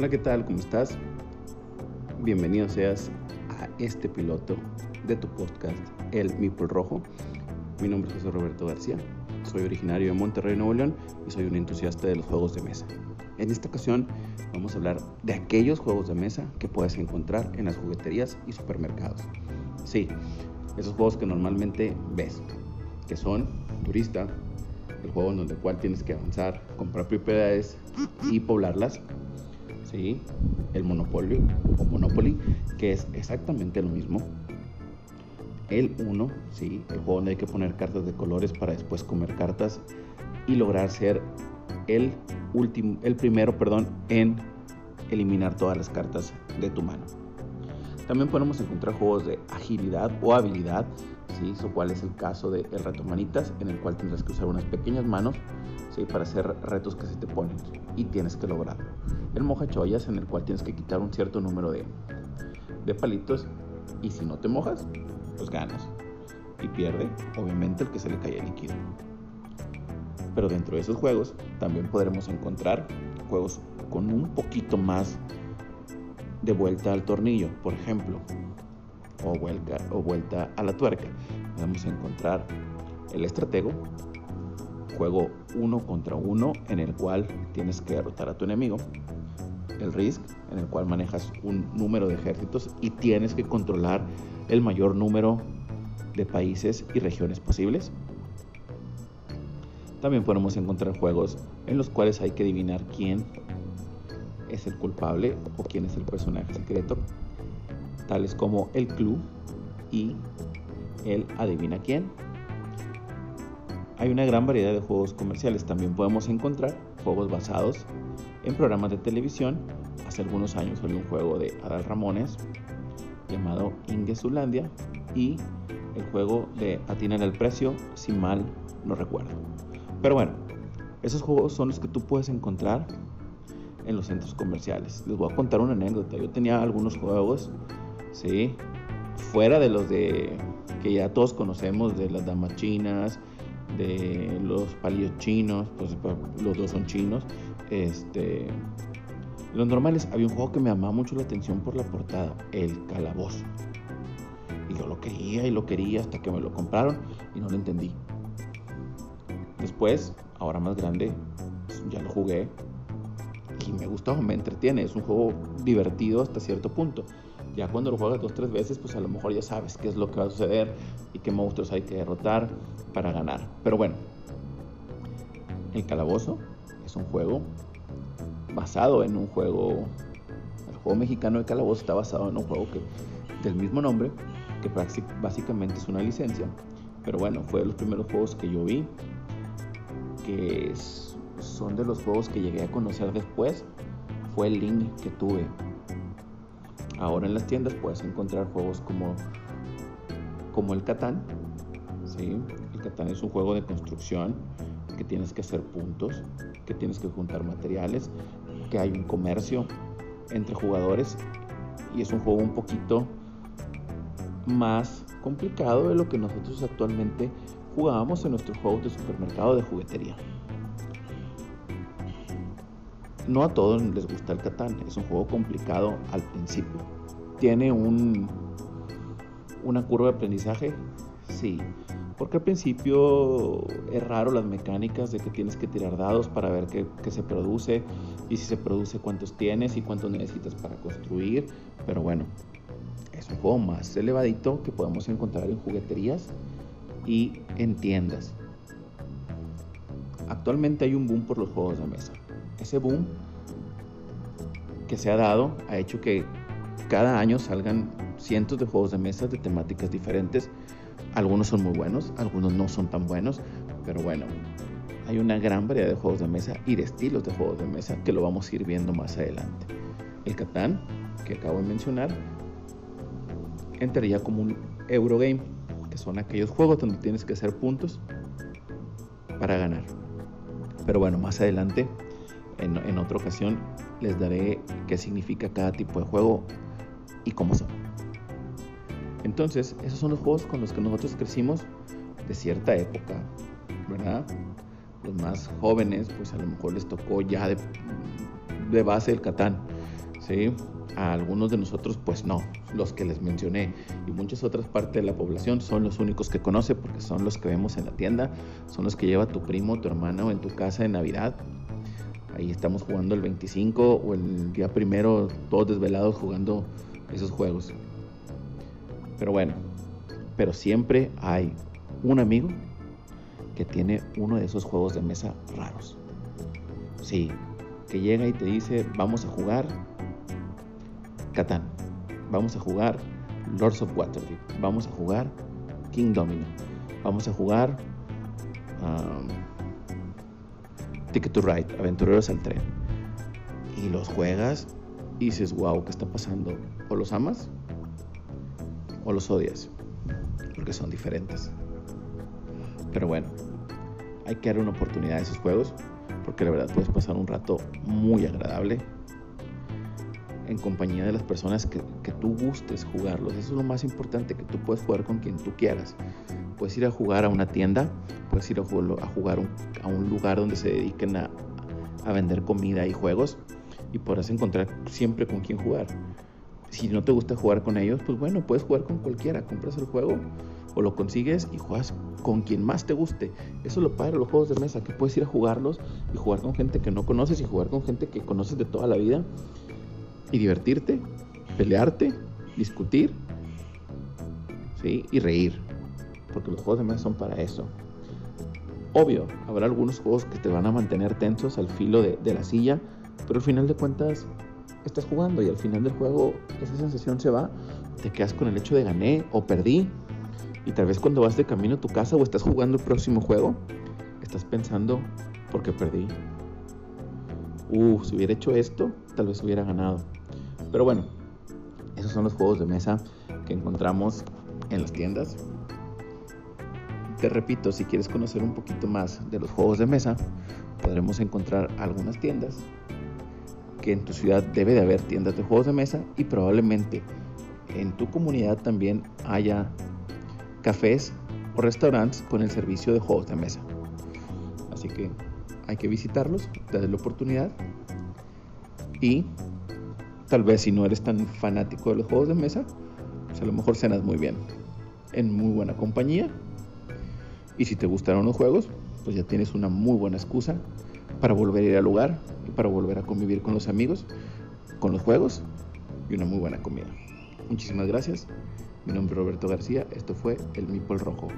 Hola, ¿qué tal? ¿Cómo estás? Bienvenido seas a este piloto de tu podcast, El Mipol Rojo. Mi nombre es José Roberto García, soy originario de Monterrey, Nuevo León y soy un entusiasta de los juegos de mesa. En esta ocasión vamos a hablar de aquellos juegos de mesa que puedes encontrar en las jugueterías y supermercados. Sí, esos juegos que normalmente ves, que son Turista, el juego en donde cual tienes que avanzar, comprar propiedades y poblarlas. ¿Sí? El Monopoly o Monopoly, que es exactamente lo mismo. El 1, ¿sí? el juego donde hay que poner cartas de colores para después comer cartas y lograr ser el, último, el primero perdón, en eliminar todas las cartas de tu mano. También podemos encontrar juegos de agilidad o habilidad, ¿sí? Eso cual es el caso de el reto manitas, en el cual tendrás que usar unas pequeñas manos ¿sí? para hacer retos que se te ponen y tienes que lograrlo. El moja chollas, en el cual tienes que quitar un cierto número de, de palitos y si no te mojas, pues ganas. Y pierde, obviamente, el que se le cae el líquido. Pero dentro de esos juegos también podremos encontrar juegos con un poquito más de vuelta al tornillo, por ejemplo, o vuelta, o vuelta a la tuerca. Podemos encontrar el estratego, juego uno contra uno en el cual tienes que derrotar a tu enemigo. El Risk, en el cual manejas un número de ejércitos y tienes que controlar el mayor número de países y regiones posibles. También podemos encontrar juegos en los cuales hay que adivinar quién es el culpable o quién es el personaje secreto, tales como el club y el adivina quién. Hay una gran variedad de juegos comerciales. También podemos encontrar juegos basados en programas de televisión. Hace algunos años salió un juego de Adal Ramones llamado Ingesulandia y el juego de Atinar el precio, si mal no recuerdo. Pero bueno, esos juegos son los que tú puedes encontrar en los centros comerciales. Les voy a contar una anécdota. Yo tenía algunos juegos, sí, fuera de los de que ya todos conocemos, de las damas chinas, de los palillos chinos, pues, pues los dos son chinos. Este, los normales, había un juego que me llamaba mucho la atención por la portada, el calabozo. Y yo lo quería y lo quería hasta que me lo compraron y no lo entendí. Después, ahora más grande, ya lo jugué y me gusta o me entretiene. Es un juego divertido hasta cierto punto. Ya cuando lo juegas dos o tres veces, pues a lo mejor ya sabes qué es lo que va a suceder y qué monstruos hay que derrotar para ganar. Pero bueno, el calabozo es un juego basado en un juego, el juego mexicano de calabozo está basado en un juego que, del mismo nombre, que básicamente es una licencia. Pero bueno, fue de los primeros juegos que yo vi, que son de los juegos que llegué a conocer después, fue el link que tuve. Ahora en las tiendas puedes encontrar juegos como, como el Catán. ¿sí? El Catán es un juego de construcción que tienes que hacer puntos, que tienes que juntar materiales, que hay un comercio entre jugadores y es un juego un poquito más complicado de lo que nosotros actualmente jugábamos en nuestros juegos de supermercado de juguetería. No a todos les gusta el Catán, es un juego complicado al principio. ¿Tiene un, una curva de aprendizaje? Sí, porque al principio es raro las mecánicas de que tienes que tirar dados para ver qué, qué, se produce y si se produce cuántos tienes y cuántos necesitas para construir. Pero bueno, es un juego más elevadito que podemos encontrar en jugueterías y en tiendas. Actualmente hay un boom por los juegos de mesa. Ese boom que se ha dado ha hecho que cada año salgan cientos de juegos de mesa de temáticas diferentes. Algunos son muy buenos, algunos no son tan buenos, pero bueno, hay una gran variedad de juegos de mesa y de estilos de juegos de mesa que lo vamos a ir viendo más adelante. El Catán, que acabo de mencionar, entraría como un Eurogame, que son aquellos juegos donde tienes que hacer puntos para ganar. Pero bueno, más adelante, en, otra ocasión, les daré qué significa cada tipo de juego y cómo son. Entonces, esos son los juegos con los que nosotros crecimos de cierta época, ¿verdad? Los más jóvenes, pues a lo mejor les tocó ya de, de base el Catán. ¿sí? A algunos de nosotros, pues no, los que les mencioné. Y muchas otras partes de la población son los únicos que conoce porque son los que vemos en la tienda, son los que lleva tu primo, tu hermano en tu casa en Navidad. Ahí estamos jugando el 25 o el día primero, todos desvelados jugando esos juegos. Pero bueno, pero siempre hay un amigo que tiene uno de esos juegos de mesa raros. Sí, que llega y te dice, vamos a jugar Catán, vamos a jugar Lords of Waterdeep, vamos a jugar King Domino, vamos a jugar um, Ticket to Ride, Aventureros al Tren. Y los juegas y dices, wow, ¿qué está pasando? O los amas o los odias, porque son diferentes. Pero bueno, hay que dar una oportunidad a esos juegos porque la verdad puedes pasar un rato muy agradable en compañía de las personas que, que, tú gustes jugarlos. Eso es lo más importante, que tú puedes jugar con quien tú quieras. Puedes ir a jugar a una tienda, puedes ir a jugar, a, jugar a un lugar donde se dediquen a, a vender comida y juegos y podrás encontrar siempre con quién jugar. Si no te gusta jugar con ellos, pues bueno, puedes jugar con cualquiera. Compras el juego o lo consigues y juegas con quien más te guste. Eso es lo padre los juegos de mesa, que puedes ir a jugarlos y jugar con gente que no conoces y jugar con gente que conoces de toda la vida y divertirte, pelearte, discutir ¿sí? y reír. Porque los juegos de mesa son para eso. Obvio, habrá algunos juegos que te van a mantener tensos al filo de, la silla, pero al final de cuentas estás jugando y al final del juego esa sensación se va, te quedas con el hecho de gané o perdí y tal vez cuando vas de camino a tu casa o estás jugando el próximo juego, estás pensando, ¿por qué perdí? Uh, si hubiera hecho esto, tal vez hubiera ganado. Pero bueno, esos son los juegos de mesa que encontramos en las tiendas. Te repito, si quieres conocer un poquito más de los juegos de mesa, podremos encontrar algunas tiendas que en tu ciudad debe de haber tiendas de juegos de mesa y probablemente en tu comunidad también haya cafés o restaurantes con el servicio de juegos de mesa. Así que hay que visitarlos, dale la oportunidad y tal vez si no eres tan fanático de los juegos de mesa, pues a lo mejor cenas muy bien, en muy buena compañía y si te gustaron los juegos, pues ya tienes una muy buena excusa para volver a ir al lugar y para volver a convivir con los amigos, con los juegos y una muy buena comida. Muchísimas gracias. Mi nombre es Roberto García. Esto fue El Mipol Rojo.